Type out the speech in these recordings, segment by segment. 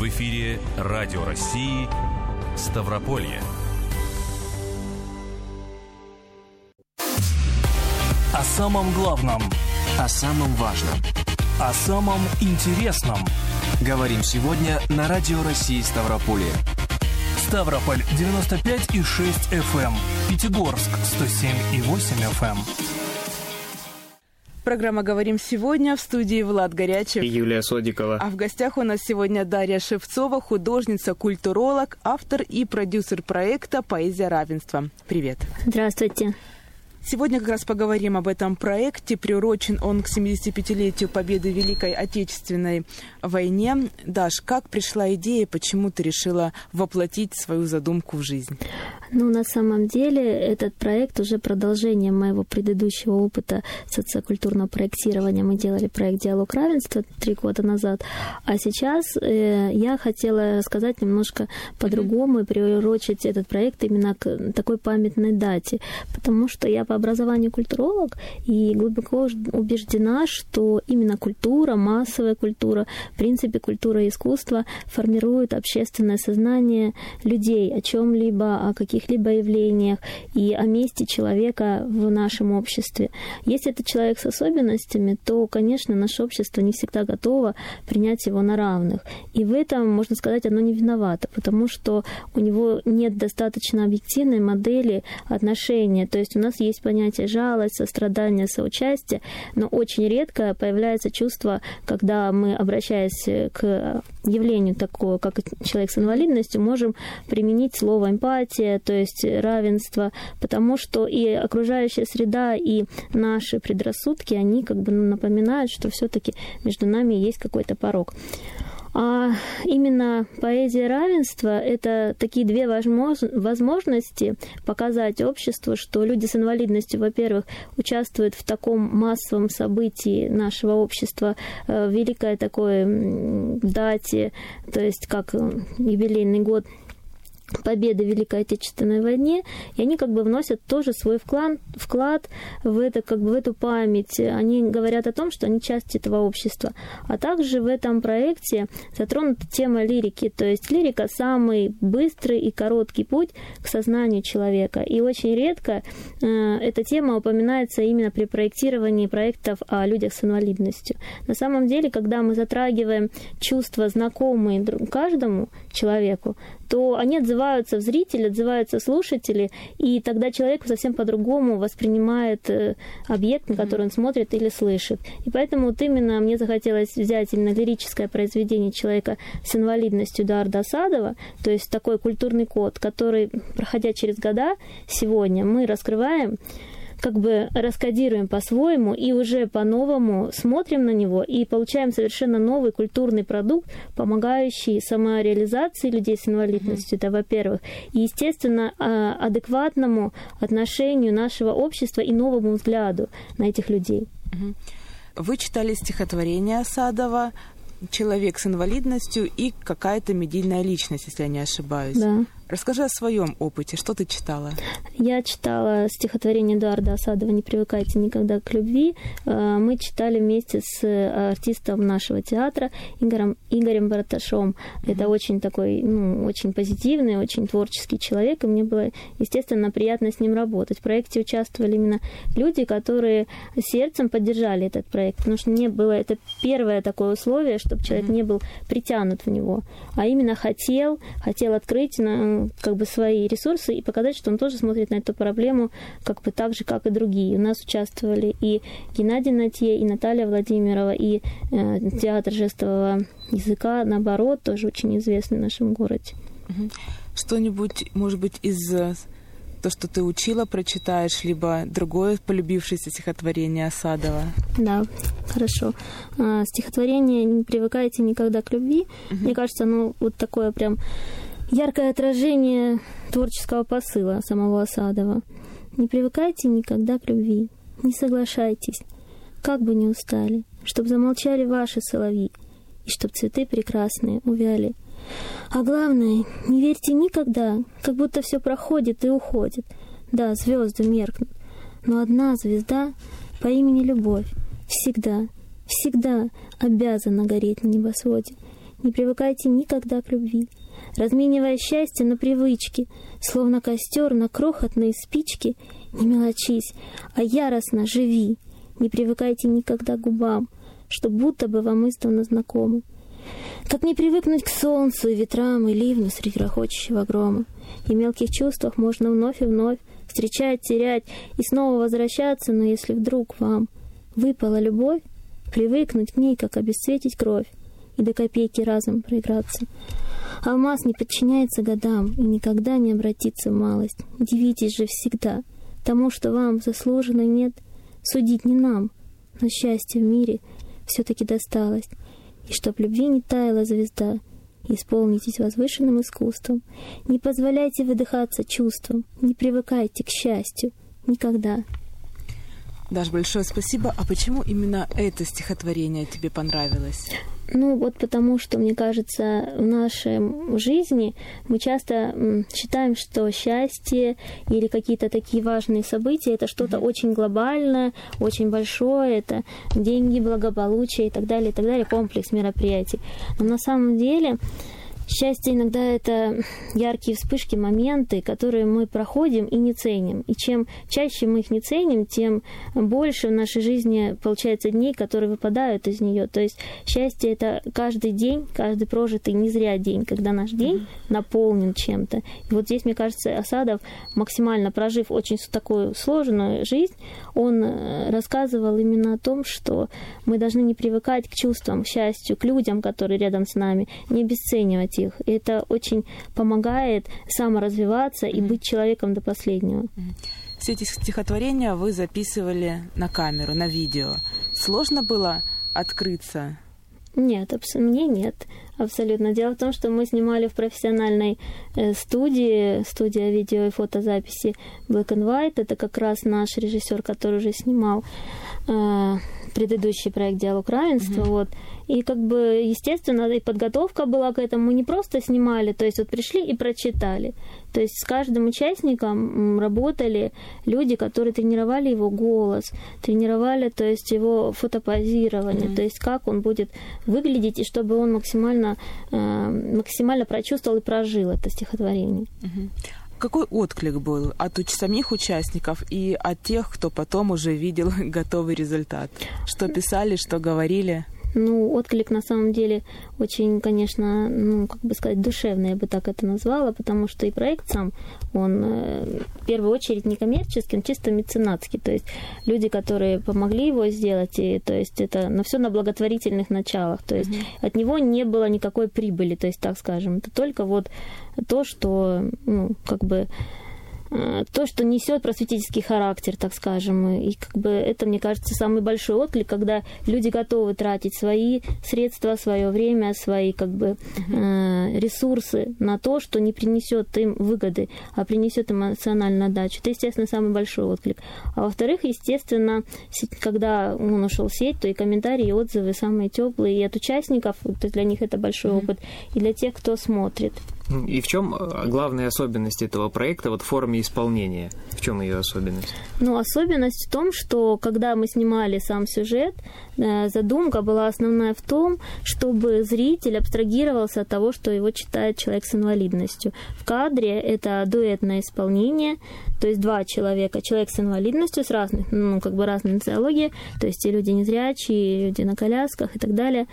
В эфире Радио России Ставрополье. О самом главном. О самом важном. О самом интересном. Говорим сегодня на Радио России Ставрополье. Ставрополь 95,6 FM. Пятигорск 107,8 FM. Программа «Говорим сегодня» в студии Влад Горячев и Юлия Содикова. А в гостях у нас сегодня Дарья Шевцова, художница, культуролог, автор и продюсер проекта «Поэзия равенства». Привет. Здравствуйте. Сегодня как раз поговорим об этом проекте. Приурочен он к 75-летию победы в Великой Отечественной войне. Даш, как пришла идея, почему ты решила воплотить свою задумку в жизнь? Ну, на самом деле, этот проект уже продолжение моего предыдущего опыта социокультурного проектирования. Мы делали проект «Диалог равенства» три года назад. А сейчас э, я хотела рассказать немножко по-другому и приурочить этот проект именно к такой памятной дате. Потому что я по образованию культуролог и глубоко убеждена, что именно культура, массовая культура, в принципе, культура и искусство формируют общественное сознание людей о чем-либо, о каких-либо явлениях и о месте человека в нашем обществе. Если это человек с особенностями, то, конечно, наше общество не всегда готово принять его на равных. И в этом, можно сказать, оно не виновато, потому что у него нет достаточно объективной модели отношения. То есть у нас есть есть понятие жалость, сострадание, соучастие, но очень редко появляется чувство, когда мы, обращаясь к явлению такого, как человек с инвалидностью, можем применить слово эмпатия, то есть равенство, потому что и окружающая среда, и наши предрассудки, они как бы напоминают, что все-таки между нами есть какой-то порог. А именно поэзия равенства — это такие две возможности показать обществу, что люди с инвалидностью, во-первых, участвуют в таком массовом событии нашего общества, э, великое такое дате, то есть как э, юбилейный год победы в Великой Отечественной войне, и они как бы вносят тоже свой вклад, вклад в, это, как бы в эту память. Они говорят о том, что они часть этого общества. А также в этом проекте затронута тема лирики, то есть лирика самый быстрый и короткий путь к сознанию человека. И очень редко э, эта тема упоминается именно при проектировании проектов о людях с инвалидностью. На самом деле, когда мы затрагиваем чувства, знакомые каждому человеку, то они отзываются в зрителя, отзываются слушатели, и тогда человек совсем по-другому воспринимает э, объект, на который он смотрит или слышит. И поэтому вот именно мне захотелось взять именно лирическое произведение человека с инвалидностью Дарда Асадова, то есть такой культурный код, который, проходя через года, сегодня мы раскрываем как бы раскодируем по-своему и уже по-новому смотрим на него и получаем совершенно новый культурный продукт, помогающий самореализации людей с инвалидностью, это во-первых, и, естественно, а, адекватному отношению нашего общества и новому взгляду на этих людей. Вы читали стихотворение Садова «Человек с инвалидностью» и какая-то медийная личность, если я не ошибаюсь. Да. Расскажи о своем опыте. Что ты читала? Я читала стихотворение Эдуарда Осадова «Не привыкайте никогда к любви». Э, мы читали вместе с артистом нашего театра Игорем, Игорем Бараташом. Mm-hmm. Это очень такой, ну, очень позитивный, очень творческий человек, и мне было, естественно, приятно с ним работать. В проекте участвовали именно люди, которые сердцем поддержали этот проект, потому что мне было это первое такое условие, чтобы человек mm-hmm. не был притянут в него, а именно хотел, хотел открыть на как бы свои ресурсы и показать, что он тоже смотрит на эту проблему как бы так же, как и другие. У нас участвовали и Геннадий Натье, и Наталья Владимирова, и э, театр жестового языка, наоборот, тоже очень известный в нашем городе. Что-нибудь, может быть, из э, то, что ты учила, прочитаешь, либо другое полюбившееся стихотворение Осадова? Да, хорошо. А, стихотворение «Не привыкайте никогда к любви». Угу. Мне кажется, оно вот такое прям яркое отражение творческого посыла самого Осадова. Не привыкайте никогда к любви, не соглашайтесь, как бы ни устали, чтоб замолчали ваши соловьи, и чтоб цветы прекрасные увяли. А главное, не верьте никогда, как будто все проходит и уходит. Да, звезды меркнут, но одна звезда по имени Любовь всегда, всегда обязана гореть на небосводе — Не привыкайте никогда к любви. Разменивая счастье на привычки, словно костер на крохотные спички, не мелочись, а яростно живи. Не привыкайте никогда к губам, что будто бы вам издавна знакомы. Как не привыкнуть к солнцу и ветрам, и ливню среди грохочущего грома. И мелких чувствах можно вновь и вновь встречать, терять и снова возвращаться, но если вдруг вам выпала любовь, привыкнуть к ней, как обесцветить кровь, и до копейки разом проиграться. Алмаз не подчиняется годам и никогда не обратится в малость. Дивитесь же всегда тому, что вам заслужено нет, судить не нам, но счастье в мире все-таки досталось, и чтоб любви не таяла звезда, Исполнитесь возвышенным искусством. Не позволяйте выдыхаться чувствам. Не привыкайте к счастью. Никогда. Даш, большое спасибо. А почему именно это стихотворение тебе понравилось? Ну, вот потому что, мне кажется, в нашей жизни мы часто считаем, что счастье или какие-то такие важные события это что-то mm-hmm. очень глобальное, очень большое, это деньги, благополучие и так далее, и так далее, комплекс мероприятий. Но на самом деле Счастье иногда это яркие вспышки, моменты, которые мы проходим и не ценим. И чем чаще мы их не ценим, тем больше в нашей жизни получается дней, которые выпадают из нее. То есть счастье это каждый день, каждый прожитый не зря день, когда наш день наполнен чем-то. И вот здесь, мне кажется, Осадов, максимально прожив очень такую сложную жизнь, он э, рассказывал именно о том, что мы должны не привыкать к чувствам, к счастью, к людям, которые рядом с нами, не обесценивать их. И это очень помогает саморазвиваться и быть человеком до последнего. Все эти стихотворения вы записывали на камеру, на видео. Сложно было открыться? Нет, мне нет, абсолютно. Дело в том, что мы снимали в профессиональной э, студии, студия видео и фотозаписи Black and White. Это как раз наш режиссер, который уже снимал э, предыдущий проект «Диалог равенства». Mm-hmm. Вот. И как бы, естественно, и подготовка была к этому. Мы не просто снимали, то есть вот пришли и прочитали. То есть с каждым участником работали люди, которые тренировали его голос, тренировали, то есть его фотопозирование, mm-hmm. то есть как он будет выглядеть, и чтобы он максимально, э, максимально прочувствовал и прожил это стихотворение. Mm-hmm. Какой отклик был от самих участников и от тех, кто потом уже видел готовый результат? Что писали, что говорили? Ну, отклик на самом деле очень, конечно, ну, как бы сказать, душевный, я бы так это назвала, потому что и проект сам, он э, в первую очередь не коммерческий, он чисто меценатский. То есть люди, которые помогли его сделать, и, то есть это на все на благотворительных началах. То есть mm-hmm. от него не было никакой прибыли, то есть так скажем. Это только вот то, что, ну, как бы то, что несет просветительский характер, так скажем. И как бы это, мне кажется, самый большой отклик, когда люди готовы тратить свои средства, свое время, свои как бы э, ресурсы на то, что не принесет им выгоды, а принесет эмоциональную отдачу. Это, естественно, самый большой отклик. А во-вторых, естественно, когда он ушел в сеть, то и комментарии, и отзывы самые теплые и от участников, то для них это большой опыт, и для тех, кто смотрит. И в чем э, главная особенность этого проекта вот в форме исполнения? В чем ее особенность? Ну, особенность в том, что когда мы снимали сам сюжет, э, задумка была основная в том, чтобы зритель абстрагировался от того, что его читает человек с инвалидностью. В кадре это дуэтное исполнение, то есть два человека, человек с инвалидностью, с разных, ну, как бы разной нациологии, то есть и люди незрячие, люди на колясках и так далее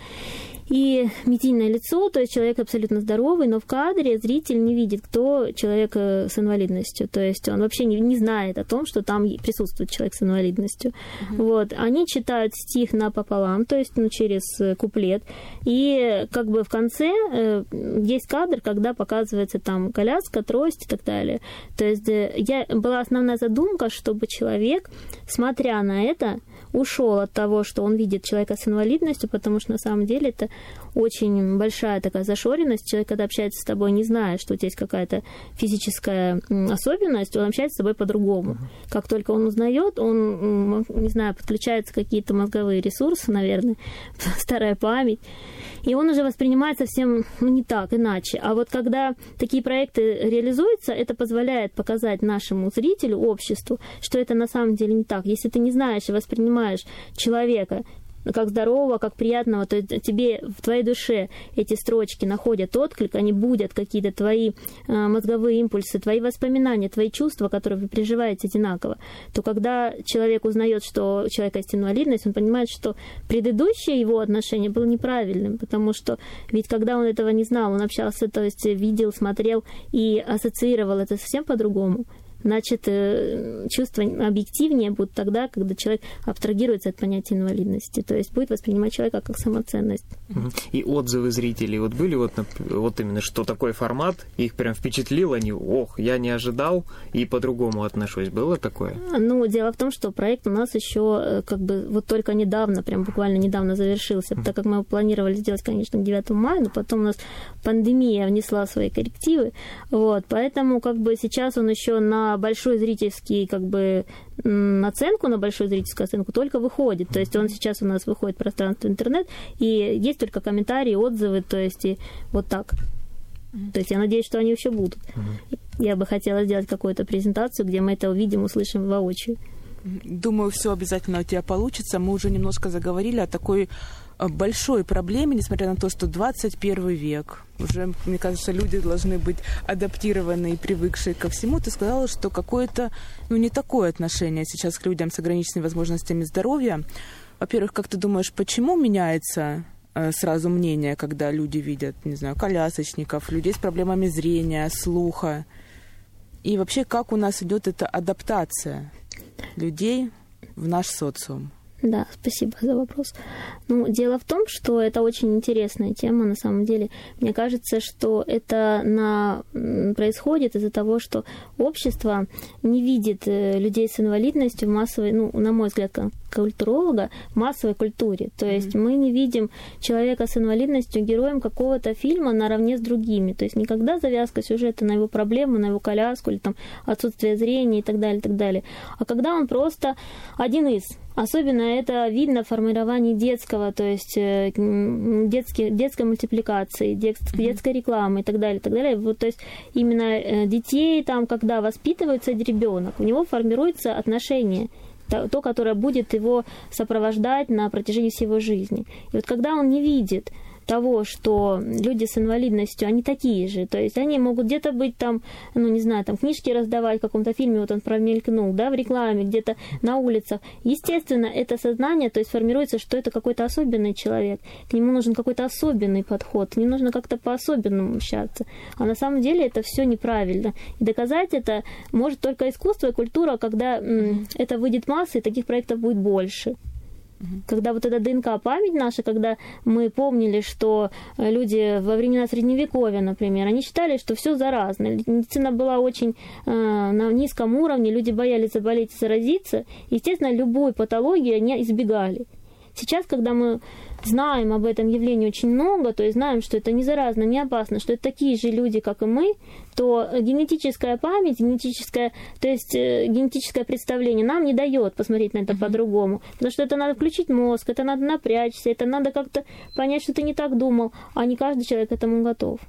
и медийное лицо, то есть человек абсолютно здоровый, но в кадре зритель не видит, кто человек э, с инвалидностью. То есть он вообще не, не знает о том, что там присутствует человек с инвалидностью. Uh-huh. Вот. Они читают стих напополам, то есть ну, через э, куплет. И как бы в конце э, есть кадр, когда показывается там коляска, трость и так далее. То есть э, я, была основная задумка, чтобы человек, смотря на это, ушел от того, что он видит человека с инвалидностью, потому что на самом деле это очень большая такая зашоренность. Человек, когда общается с тобой, не зная, что у тебя есть какая-то физическая особенность, он общается с тобой по-другому. Как только он узнает, он, не знаю, подключаются какие-то мозговые ресурсы, наверное, старая память, и он уже воспринимает совсем ну, не так, иначе. А вот когда такие проекты реализуются, это позволяет показать нашему зрителю, обществу, что это на самом деле не так. Если ты не знаешь и воспринимаешь человека как здорового, как приятного, то тебе в твоей душе эти строчки находят отклик, они будут какие-то твои э, мозговые импульсы, твои воспоминания, твои чувства, которые вы переживаете одинаково, то когда человек узнает, что у человека есть инвалидность, он понимает, что предыдущее его отношение было неправильным, потому что ведь когда он этого не знал, он общался, то есть видел, смотрел и ассоциировал это совсем по-другому значит, э, чувства объективнее будут тогда, когда человек абстрагируется от понятия инвалидности, то есть будет воспринимать человека как самоценность. И отзывы зрителей вот были вот, вот именно, что такой формат, их прям впечатлил, они, ох, я не ожидал, и по-другому отношусь. Было такое? Ну, дело в том, что проект у нас еще э, как бы вот только недавно, прям буквально недавно завершился, так как мы планировали сделать, конечно, к 9 мая, но потом у нас пандемия внесла свои коррективы, вот, поэтому как бы сейчас он еще на большой зрительский, как бы, оценку, на большую зрительскую оценку только выходит. То есть он сейчас у нас выходит в пространство интернет, и есть только комментарии, отзывы, то есть и вот так. То есть я надеюсь, что они еще будут. Я бы хотела сделать какую-то презентацию, где мы это увидим, услышим воочию. Думаю, все обязательно у тебя получится. Мы уже немножко заговорили о такой большой проблеме, несмотря на то, что 21 век, уже, мне кажется, люди должны быть адаптированы и привыкшие ко всему. Ты сказала, что какое-то, ну, не такое отношение сейчас к людям с ограниченными возможностями здоровья. Во-первых, как ты думаешь, почему меняется э, сразу мнение, когда люди видят, не знаю, колясочников, людей с проблемами зрения, слуха? И вообще, как у нас идет эта адаптация людей в наш социум? Да, спасибо за вопрос. Ну, дело в том, что это очень интересная тема, на самом деле. Мне кажется, что это на... происходит из-за того, что общество не видит э, людей с инвалидностью в массовой, ну, на мой взгляд, как культуролога, в массовой культуре. То есть mm-hmm. мы не видим человека с инвалидностью героем какого-то фильма наравне с другими. То есть никогда завязка сюжета на его проблему, на его коляску или там отсутствие зрения и так далее, и так далее. А когда он просто один из Особенно это видно в формировании детского, то есть э, детский, детской мультипликации, дет, детской рекламы и так далее, и так далее. Вот, то есть именно э, детей там, когда воспитывается ребенок, у него формируется отношение то, которое будет его сопровождать на протяжении всей его жизни. И вот когда он не видит того, что люди с инвалидностью, они такие же. То есть они могут где-то быть там, ну, не знаю, там книжки раздавать в каком-то фильме, вот он промелькнул, да, в рекламе, где-то на улицах. Естественно, это сознание, то есть формируется, что это какой-то особенный человек. К нему нужен какой-то особенный подход, не нужно как-то по-особенному общаться. А на самом деле это все неправильно. И доказать это может только искусство и культура, когда это выйдет масса, и таких проектов будет больше. Когда вот эта ДНК-память наша, когда мы помнили, что э, люди во времена Средневековья, например, они считали, что все заразно. Медицина была очень э, на низком уровне, люди боялись заболеть и заразиться. Естественно, любой патологии они избегали. Сейчас, когда мы знаем об этом явлении очень много, то есть знаем, что это не заразно, не опасно, что это такие же люди, как и мы, то генетическая память, генетическое, то есть э, генетическое представление нам не дает посмотреть на это mm-hmm. по-другому. Потому что это надо включить мозг, это надо напрячься, это надо как-то понять, что ты не так думал, а не каждый человек к этому готов.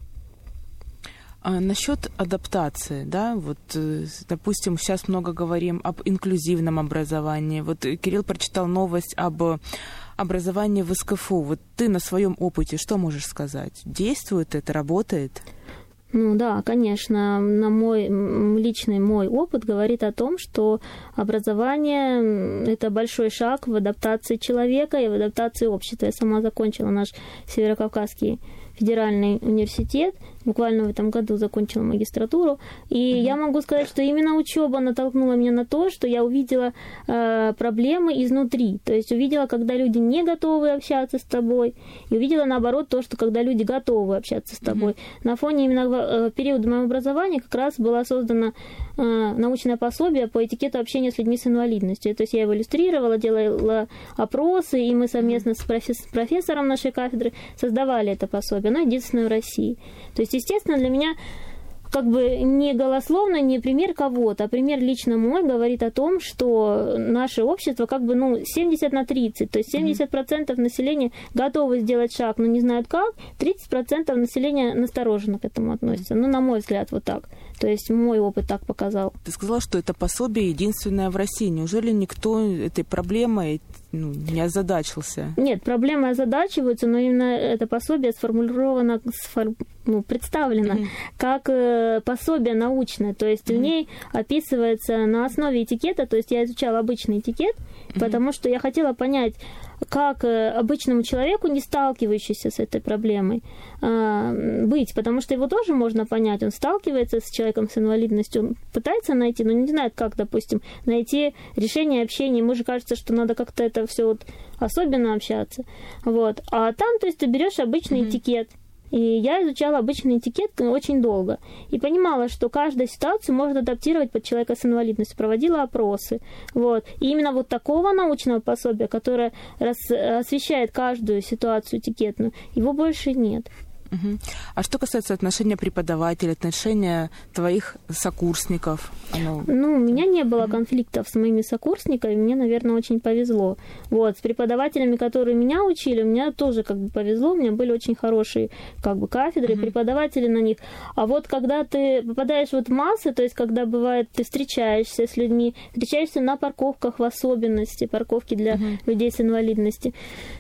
А насчет адаптации, да, вот, э, допустим, сейчас много говорим об инклюзивном образовании. Вот Кирилл прочитал новость об образовании в СКФУ. Вот ты на своем опыте что можешь сказать? Действует это, работает? Ну да, конечно, на мой личный мой опыт говорит о том, что образование это большой шаг в адаптации человека и в адаптации общества. Я сама закончила наш Северокавказский федеральный университет, буквально в этом году закончила магистратуру, и uh-huh. я могу сказать, что именно учеба натолкнула меня на то, что я увидела э, проблемы изнутри, то есть увидела, когда люди не готовы общаться с тобой, и увидела наоборот то, что когда люди готовы общаться с тобой. Uh-huh. На фоне именно э, периода моего образования как раз была создана э, научное пособие по этикету общения с людьми с инвалидностью. То есть я его иллюстрировала, делала опросы, и мы совместно с профессором нашей кафедры создавали это пособие оно единственное в России. То есть, естественно, для меня как бы не голословно, не пример кого-то, а пример лично мой говорит о том, что наше общество как бы, ну, 70 на 30, то есть 70% mm-hmm. населения готовы сделать шаг, но не знают как, 30% населения настороженно к этому относится. Ну, на мой взгляд, вот так. То есть мой опыт так показал. Ты сказала, что это пособие единственное в России. Неужели никто этой проблемой, ну, не озадачился. Нет, проблемы озадачиваются, но именно это пособие сформулировано, сфор... ну, представлено mm-hmm. как э, пособие научное. То есть mm-hmm. в ней описывается на основе этикета, то есть я изучала обычный этикет, mm-hmm. потому что я хотела понять, как э, обычному человеку, не сталкивающийся с этой проблемой, а, быть, потому что его тоже можно понять. Он сталкивается с человеком с инвалидностью, он пытается найти, но не знает, как, допустим, найти решение общения. Ему же кажется, что надо как-то это все вот особенно общаться. Вот. А там, то есть, ты берешь обычный mm-hmm. этикет, и я изучала обычный этикет очень долго. И понимала, что каждую ситуацию можно адаптировать под человека с инвалидностью. Проводила опросы. Вот. И именно вот такого научного пособия, которое рас, освещает каждую ситуацию этикетную, его больше нет. Угу. А что касается отношения преподавателя, отношения твоих сокурсников? Оно... Ну, у меня не было конфликтов с моими сокурсниками, мне, наверное, очень повезло. Вот, с преподавателями, которые меня учили, у меня тоже как бы повезло, у меня были очень хорошие как бы кафедры, угу. преподаватели на них. А вот когда ты попадаешь вот в массы, то есть когда бывает, ты встречаешься с людьми, встречаешься на парковках в особенности, парковки для угу. людей с инвалидностью,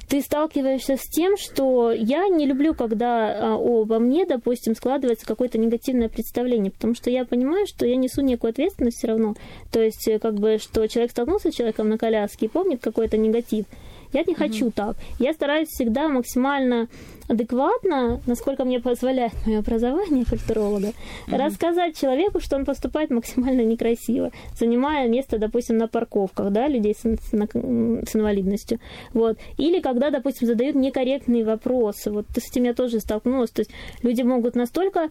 ты сталкиваешься с тем, что я не люблю, когда обо мне, допустим, складывается какое-то негативное представление, потому что я понимаю, что я несу некую ответственность все равно. То есть, э, как бы, что человек столкнулся с человеком на коляске и помнит какой-то негатив. Я не хочу mm-hmm. так. Я стараюсь всегда максимально адекватно, насколько мне позволяет мое образование культуролога, mm-hmm. рассказать человеку, что он поступает максимально некрасиво, занимая место, допустим, на парковках, да, людей с, с, инвалидностью. Вот. Или когда, допустим, задают некорректные вопросы. Вот с этим я тоже столкнулась. То есть люди могут настолько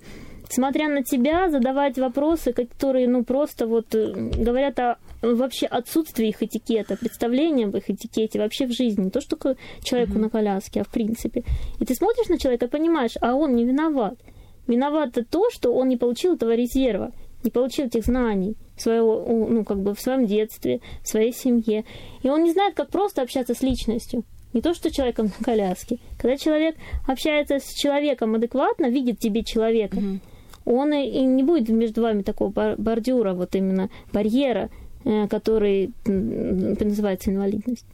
смотря на тебя, задавать вопросы, которые, ну, просто вот э, говорят о вообще отсутствии их этикета, представления об их этикете вообще в жизни. Не то, что человеку mm-hmm. на коляске, а в принципе. И ты смотришь на человека и понимаешь, а он не виноват. Виноват то, что он не получил этого резерва, не получил этих знаний своего, ну, как бы в своем детстве, в своей семье. И он не знает, как просто общаться с личностью. Не то, что человеком на коляске. Когда человек общается с человеком адекватно, видит тебе человека, mm-hmm он и не будет между вами такого бордюра, вот именно барьера, э, который называется инвалидность.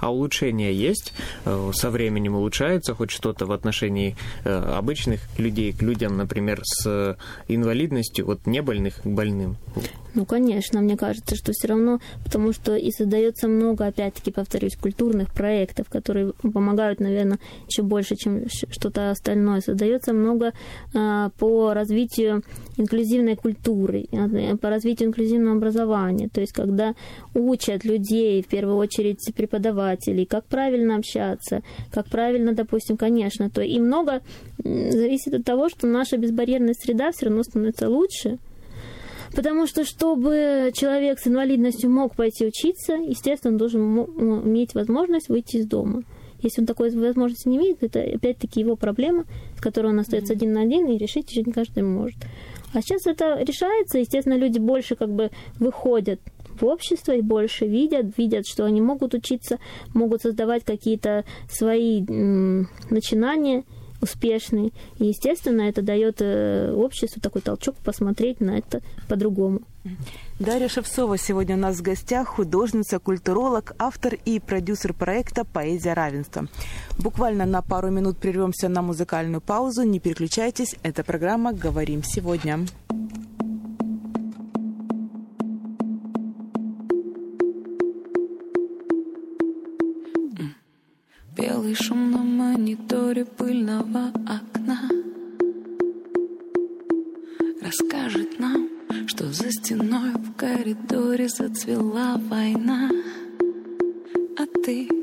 А улучшения есть? Э, со временем улучшается хоть что-то в отношении э, обычных людей к людям, например, с инвалидностью, вот не больных к больным? Ну, конечно, мне кажется, что все равно, потому что и создается много, опять-таки, повторюсь, культурных проектов, которые помогают, наверное, еще больше, чем что-то остальное. Создается много э, по развитию инклюзивной культуры, э, по развитию инклюзивного образования. То есть, когда учат людей, в первую очередь преподавателей, как правильно общаться, как правильно, допустим, конечно, то и много зависит от того, что наша безбарьерная среда все равно становится лучше, Потому что, чтобы человек с инвалидностью мог пойти учиться, естественно, он должен иметь возможность выйти из дома. Если он такой возможности не имеет, это опять-таки его проблема, с которой он остается один на один, и решить еще не каждый может. А сейчас это решается, естественно, люди больше как бы выходят в общество и больше видят, видят, что они могут учиться, могут создавать какие-то свои начинания, успешный. И, естественно, это дает э, обществу такой толчок посмотреть на это по-другому. Дарья Шевцова сегодня у нас в гостях, художница, культуролог, автор и продюсер проекта «Поэзия равенства». Буквально на пару минут прервемся на музыкальную паузу. Не переключайтесь, это программа «Говорим сегодня». Белый шум на мониторе пыльного окна. Расскажет нам, что за стеной в коридоре зацвела война. А ты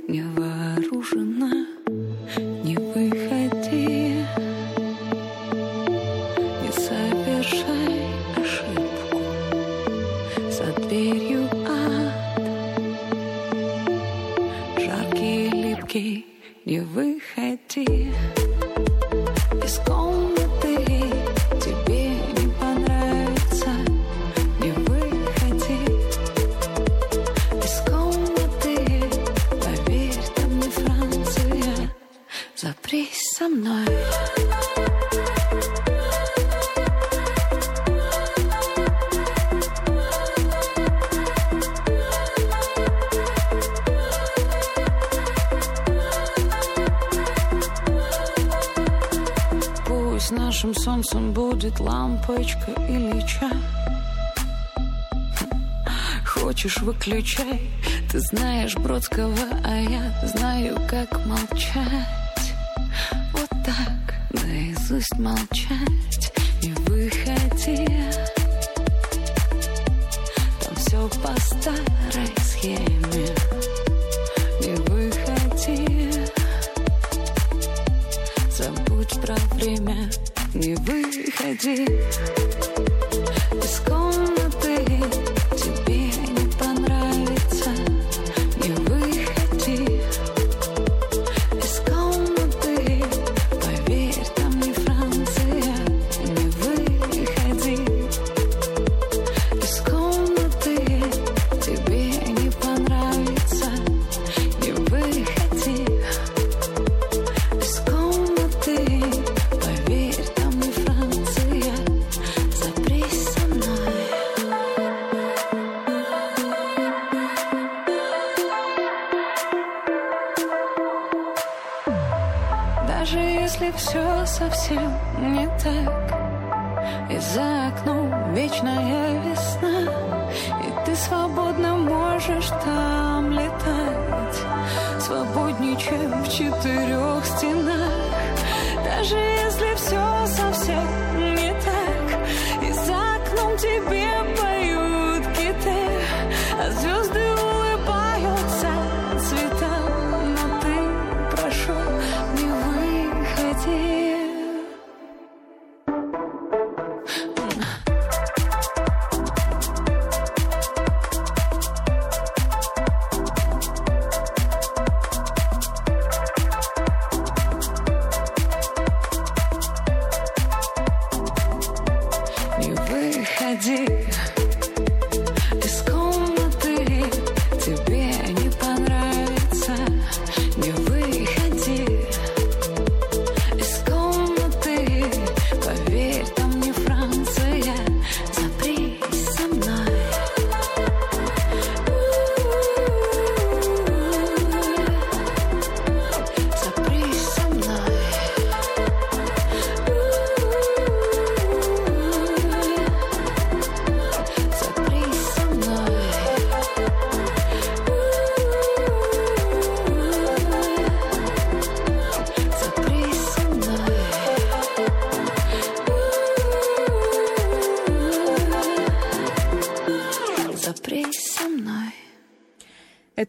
нашим солнцем будет лампочка или Хочешь, выключай. Ты знаешь Бродского, а я знаю, как молчать. Вот так, наизусть молчать Не выходи. Там все по старой схеме. Не выходи. Забудь про время выходи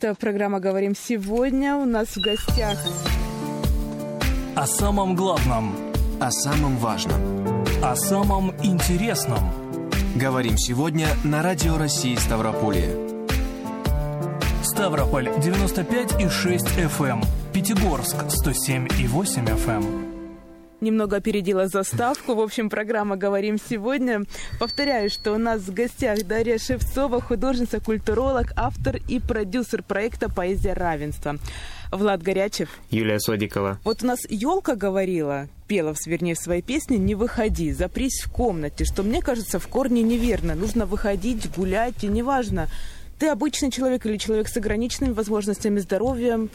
Это программа «Говорим сегодня». У нас в гостях О самом главном, О самом важном. о самом интересном. Говорим сегодня на Радио России Ставрополье. Ставрополь 95,6 FM. Пятигорск 107,8 FM. Немного опередила заставку. В общем, программа «Говорим сегодня». Повторяю, что у нас в гостях Дарья Шевцова, художница, культуролог, автор и продюсер проекта «Поэзия равенства». Влад Горячев. Юлия Содикова. Вот у нас елка говорила, пела, вернее, в своей песне «Не выходи, запрись в комнате», что мне кажется в корне неверно. Нужно выходить, гулять, и неважно, ты обычный человек или человек с ограниченными возможностями здоровья.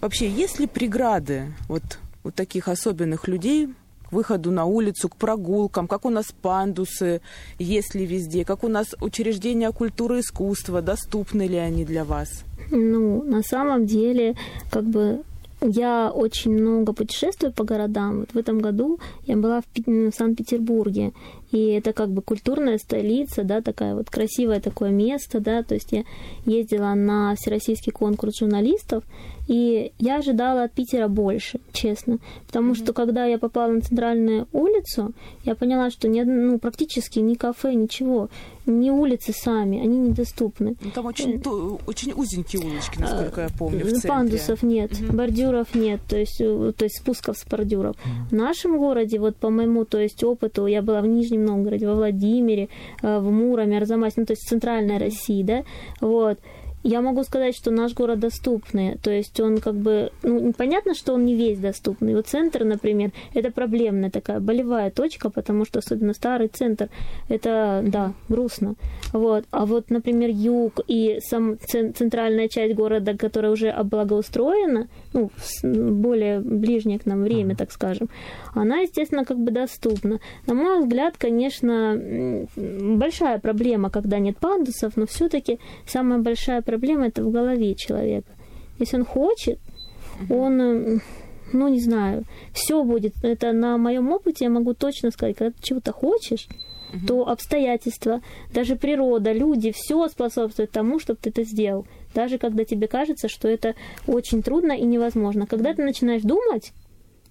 Вообще, есть ли преграды вот у таких особенных людей к выходу на улицу, к прогулкам, как у нас пандусы, есть ли везде, как у нас учреждения культуры и искусства, доступны ли они для вас? Ну, на самом деле, как бы я очень много путешествую по городам. Вот в этом году я была в, в Санкт-Петербурге. И это как бы культурная столица, да, такая вот красивое такое место, да. То есть я ездила на всероссийский конкурс журналистов, и я ожидала от Питера больше, честно. Потому что когда я попала на центральную улицу, я поняла, что ни, ну, практически ни кафе, ничего, ни улицы сами, они недоступны. Ну, там очень, ту- очень узенькие улочки, насколько я помню, в Э, центре. Пандусов нет, бордюров нет, то есть, э, то есть спусков с бордюров. В нашем городе, вот по моему то есть, опыту, я была в Нижнем Новгороде, во Владимире, э, в Муроме, Арзамасе, ну, то есть в центральной России, да, вот. я могу сказать, что наш город доступный. То есть он как бы... Ну, понятно, что он не весь доступный. Вот центр, например, это проблемная такая болевая точка, потому что особенно старый центр, это, да, грустно. Вот. А вот, например, юг и сам центральная часть города, которая уже облагоустроена, ну, более ближнее к нам время, так скажем, она, естественно, как бы доступна. На мой взгляд, конечно, большая проблема, когда нет пандусов, но все-таки самая большая проблема это в голове человека. Если он хочет, он, ну не знаю, все будет. Это на моем опыте я могу точно сказать, когда ты чего-то хочешь, угу. то обстоятельства, даже природа, люди, все способствует тому, чтобы ты это сделал. Даже когда тебе кажется, что это очень трудно и невозможно. Когда ты начинаешь думать,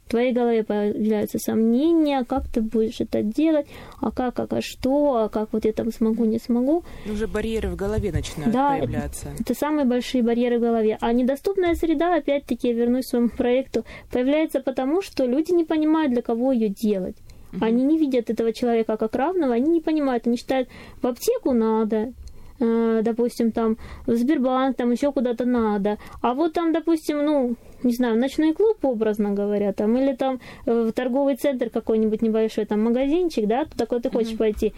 в твоей голове появляются сомнения, как ты будешь это делать, а как, а, а что, а как вот я там смогу, не смогу. Уже барьеры в голове начинают да, появляться. Это, самые большие барьеры в голове. А недоступная среда, опять-таки, я вернусь к своему проекту, появляется потому, что люди не понимают, для кого ее делать. Они не видят этого человека как равного, они не понимают, они считают, в аптеку надо, допустим, там в Сбербанк, там еще куда-то надо. А вот там, допустим, ну, не знаю, ночной клуб, образно говоря, там, или там э, в торговый центр какой-нибудь небольшой, там, магазинчик, да, такой ты хочешь mm-hmm. пойти,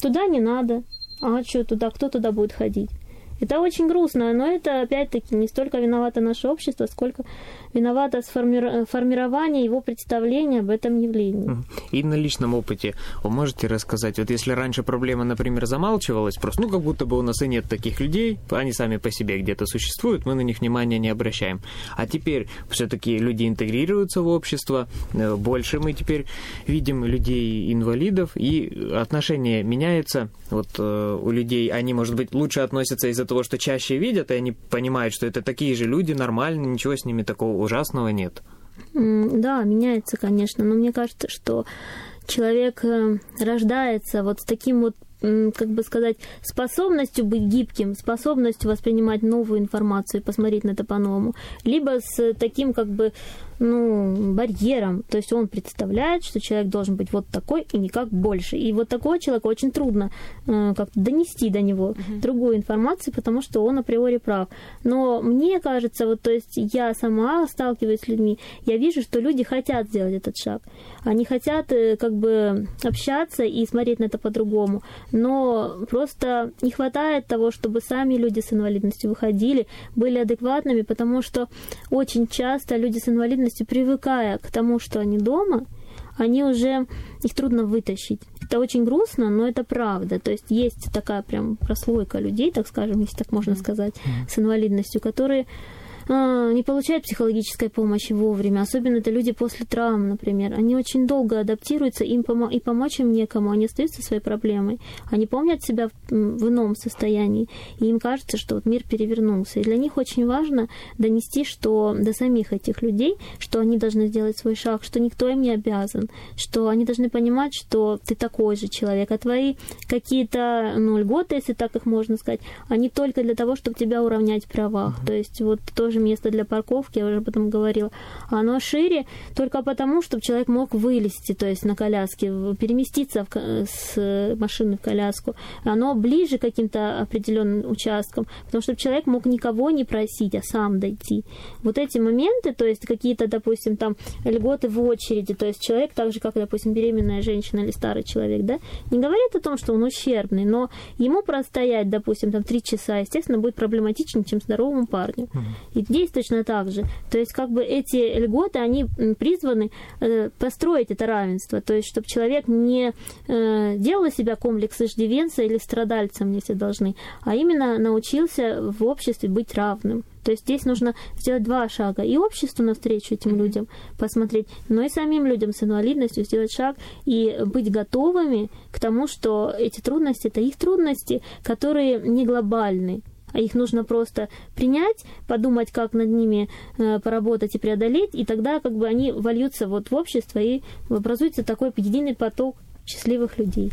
туда не надо. А что туда, кто туда будет ходить? Это очень грустно, но это, опять-таки, не столько виновато наше общество, сколько виновато сформи... формирование его представления об этом явлении. И на личном опыте вы можете рассказать, вот если раньше проблема, например, замалчивалась, просто, ну, как будто бы у нас и нет таких людей, они сами по себе где-то существуют, мы на них внимания не обращаем. А теперь все-таки люди интегрируются в общество, э, больше мы теперь видим людей-инвалидов, и отношение меняется. Вот э, у людей они, может быть, лучше относятся из-за того, что чаще видят, и они понимают, что это такие же люди, нормальные, ничего с ними такого ужасного нет. Да, меняется, конечно, но мне кажется, что человек э, рождается вот с таким вот как бы сказать, способностью быть гибким, способностью воспринимать новую информацию и посмотреть на это по-новому, либо с таким как бы ну, барьером. То есть он представляет, что человек должен быть вот такой и никак больше. И вот такого человека очень трудно э, как-то донести до него uh-huh. другую информацию, потому что он априори прав. Но мне кажется, вот то есть я сама сталкиваюсь с людьми, я вижу, что люди хотят сделать этот шаг. Они хотят э, как бы общаться и смотреть на это по-другому. Но просто не хватает того, чтобы сами люди с инвалидностью выходили, были адекватными, потому что очень часто люди с инвалидностью инвалидностью, привыкая к тому, что они дома, они уже, их трудно вытащить. Это очень грустно, но это правда. То есть есть такая прям прослойка людей, так скажем, если так можно сказать, с инвалидностью, которые не получают психологической помощи вовремя, особенно это люди после травм, например. Они очень долго адаптируются, им помо- и помочь им некому, они остаются своей проблемой. Они помнят себя в, в ином состоянии, и им кажется, что вот мир перевернулся. И для них очень важно донести, что до самих этих людей, что они должны сделать свой шаг, что никто им не обязан, что они должны понимать, что ты такой же человек, а твои какие-то ну, льготы, если так их можно сказать, они только для того, чтобы тебя уравнять в правах. То есть вот тоже тоже место для парковки, я уже об этом говорила, оно шире только потому, чтобы человек мог вылезти, то есть на коляске, переместиться в, с машины в коляску. Оно ближе к каким-то определенным участкам, потому что человек мог никого не просить, а сам дойти. Вот эти моменты, то есть какие-то, допустим, там льготы в очереди, то есть человек так же, как, допустим, беременная женщина или старый человек, да, не говорит о том, что он ущербный, но ему простоять, допустим, там три часа, естественно, будет проблематичнее, чем здоровому парню. И здесь точно так же. То есть как бы эти льготы, они призваны э, построить это равенство, то есть чтобы человек не э, делал из себя комплекс иждивенца или страдальцем, если должны, а именно научился в обществе быть равным. То есть здесь нужно сделать два шага. И обществу навстречу этим людям посмотреть, но и самим людям с инвалидностью сделать шаг и быть готовыми к тому, что эти трудности – это их трудности, которые не глобальны а их нужно просто принять, подумать, как над ними э, поработать и преодолеть, и тогда как бы они вольются вот в общество и образуется такой единый поток счастливых людей.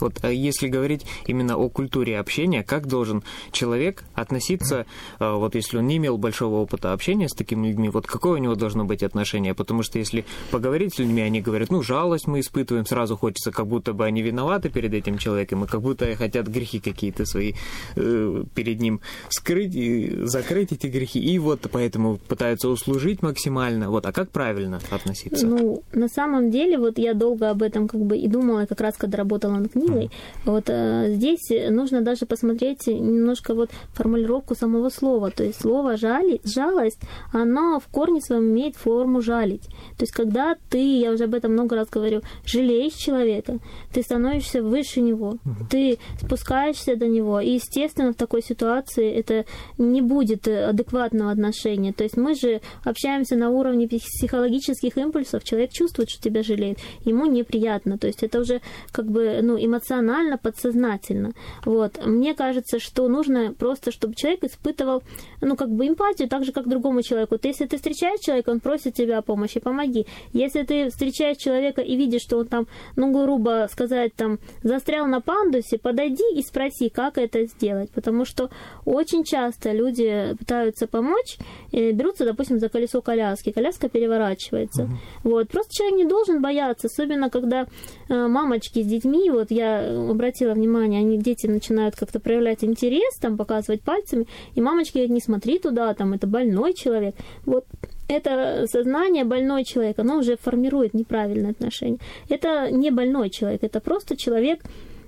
Вот э, если говорить именно о культуре общения, как должен человек относиться, э, вот если он не имел большого опыта общения с такими людьми, вот какое у него должно быть отношение? Потому что если поговорить с людьми, они говорят, ну, жалость мы испытываем, сразу хочется, как будто бы они виноваты перед этим человеком, и как будто хотят грехи какие-то свои э, перед ним скрыть и закрыть эти грехи. И вот поэтому пытаются услужить максимально. Вот, а как правильно относиться? Ну, на самом деле, вот я долго об этом как бы и думала, как раз когда работала над книгой. Вот э, здесь нужно даже посмотреть немножко вот формулировку самого слова. То есть слово жали, жалость, оно в корне своем имеет форму жалить. То есть когда ты, я уже об этом много раз говорю, жалеешь человека, ты становишься выше него, mm. ты спускаешься до него. И, естественно, в такой ситуации это не будет адекватного отношения. То есть мы же общаемся на уровне психологических импульсов. Человек чувствует, что тебя жалеет. Ему неприятно. То есть это уже как бы ну, эмоционально, подсознательно. Вот. Мне кажется, что нужно просто, чтобы человек испытывал ну, как бы эмпатию, так же, как другому человеку. То если ты встречаешь человека, он просит тебя о помощи, помоги. Если ты встречаешь человека и видишь, что он там, ну, грубо сказать, там, застрял на пандусе, подойди и спроси, как это сделать. Потому что очень часто люди пытаются помочь, берутся, допустим, за колесо коляски. Коляска переворачивается. Uh-huh. Вот. Просто человек не должен бояться, особенно когда э, мамочки с детьми, вот я обратила внимание, они, дети начинают как-то проявлять интерес, там, показывать пальцами, и мамочки говорят, не смотри туда, там, это больной человек. Вот это сознание больной человек, оно уже формирует неправильное отношение. Это не больной человек, это просто человек,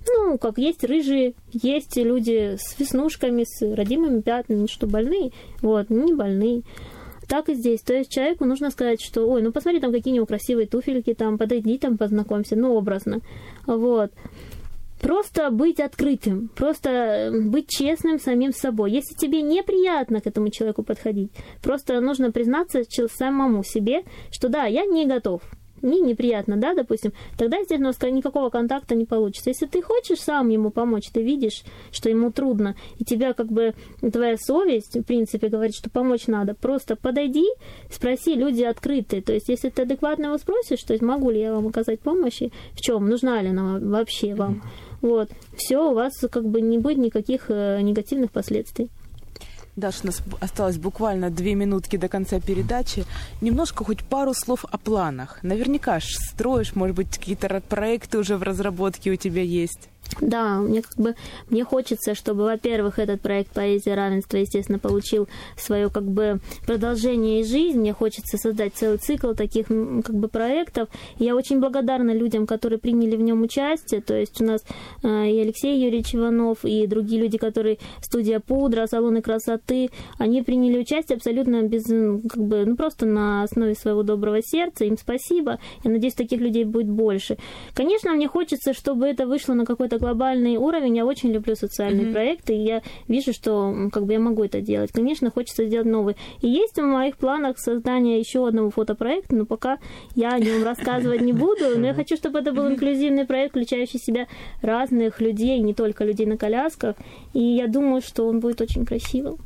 ну, как есть рыжие, есть люди с веснушками, с родимыми пятнами, что больные, вот, не больные. Так и здесь. То есть человеку нужно сказать, что, ой, ну посмотри, там какие у него красивые туфельки, там, подойди, там, познакомься, ну, образно. Вот. Просто быть открытым, просто быть честным самим собой. Если тебе неприятно к этому человеку подходить, просто нужно признаться самому себе, что да, я не готов, мне неприятно, да, допустим, тогда, естественно, никакого контакта не получится. Если ты хочешь сам ему помочь, ты видишь, что ему трудно, и тебя как бы твоя совесть, в принципе, говорит, что помочь надо, просто подойди, спроси, люди открытые. То есть, если ты адекватно его спросишь, то есть, могу ли я вам оказать помощь, и в чем, нужна ли она вообще вам, вот, все, у вас как бы не будет никаких э, негативных последствий. Даш, у нас осталось буквально две минутки до конца передачи. Немножко хоть пару слов о планах. Наверняка строишь, может быть, какие-то проекты уже в разработке у тебя есть. Да, мне как бы мне хочется, чтобы, во-первых, этот проект поэзия равенства, естественно, получил свое как бы продолжение и жизнь. Мне хочется создать целый цикл таких как бы проектов. Я очень благодарна людям, которые приняли в нем участие. То есть у нас э, и Алексей Юрьевич Иванов, и другие люди, которые студия Пудра, салоны красоты, они приняли участие абсолютно без, как бы, ну просто на основе своего доброго сердца. Им спасибо. Я надеюсь, таких людей будет больше. Конечно, мне хочется, чтобы это вышло на какой-то это глобальный уровень. Я очень люблю социальные mm-hmm. проекты, и я вижу, что как бы я могу это делать. Конечно, хочется сделать новый. И есть в моих планах создание еще одного фотопроекта, но пока я о нем рассказывать не буду. Но я хочу, чтобы это был инклюзивный проект, включающий в себя разных людей, не только людей на колясках. И я думаю, что он будет очень красивым.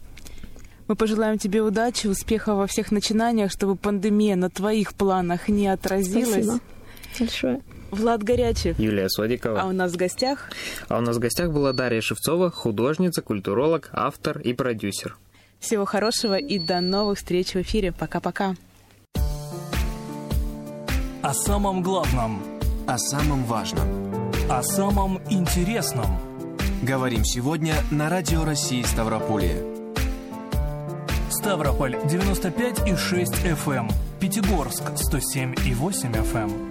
Мы пожелаем тебе удачи, успеха во всех начинаниях, чтобы пандемия на твоих планах не отразилась. Спасибо большое. Влад Горячев. Юлия Содикова. А у нас в гостях? А у нас в гостях была Дарья Шевцова, художница, культуролог, автор и продюсер. Всего хорошего и до новых встреч в эфире. Пока-пока. О самом главном. О самом важном. О самом интересном. Говорим сегодня на Радио России Ставрополье. Ставрополь 95,6 FM. Эм. Пятигорск 107,8 FM.